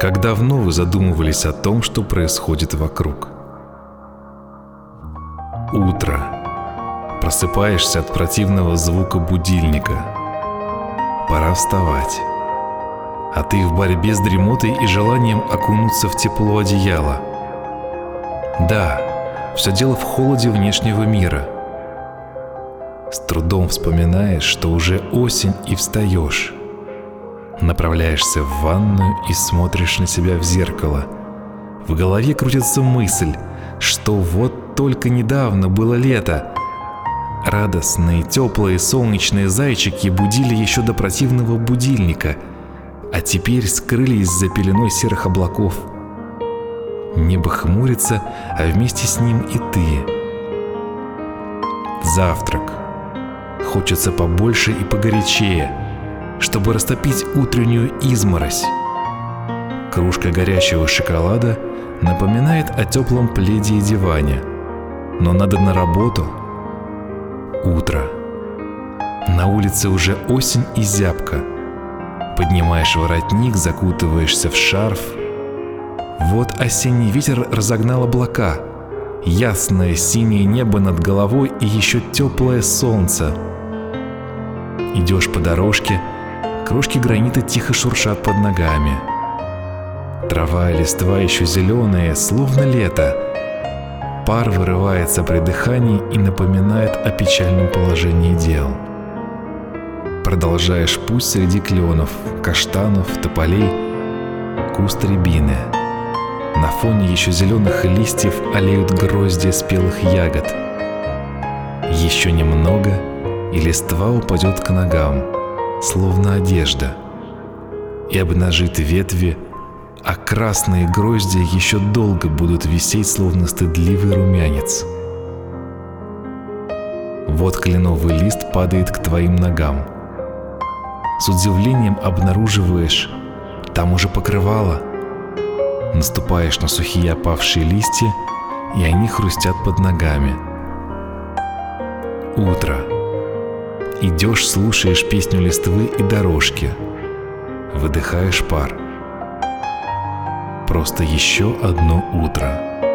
Как давно вы задумывались о том, что происходит вокруг? Утро. Просыпаешься от противного звука будильника. Пора вставать. А ты в борьбе с дремотой и желанием окунуться в тепло одеяла. Да, все дело в холоде внешнего мира. С трудом вспоминаешь, что уже осень и встаешь. Направляешься в ванную и смотришь на себя в зеркало. В голове крутится мысль, что вот только недавно было лето. Радостные, теплые, солнечные зайчики будили еще до противного будильника, а теперь скрылись за пеленой серых облаков. Небо хмурится, а вместе с ним и ты. Завтрак. Хочется побольше и погорячее – чтобы растопить утреннюю изморозь. Кружка горячего шоколада напоминает о теплом пледе и диване. Но надо на работу. Утро. На улице уже осень и зябко. Поднимаешь воротник, закутываешься в шарф. Вот осенний ветер разогнал облака. Ясное синее небо над головой и еще теплое солнце. Идешь по дорожке – Крошки гранита тихо шуршат под ногами. Трава и листва еще зеленые, словно лето. Пар вырывается при дыхании и напоминает о печальном положении дел. Продолжаешь путь среди кленов, каштанов, тополей, куст рябины. На фоне еще зеленых листьев олеют грозди спелых ягод. Еще немного, и листва упадет к ногам словно одежда, и обнажит ветви, а красные грозди еще долго будут висеть, словно стыдливый румянец. Вот кленовый лист падает к твоим ногам. С удивлением обнаруживаешь, там уже покрывало. Наступаешь на сухие опавшие листья, и они хрустят под ногами. Утро. Идешь, слушаешь песню листвы и дорожки. Выдыхаешь пар. Просто еще одно утро.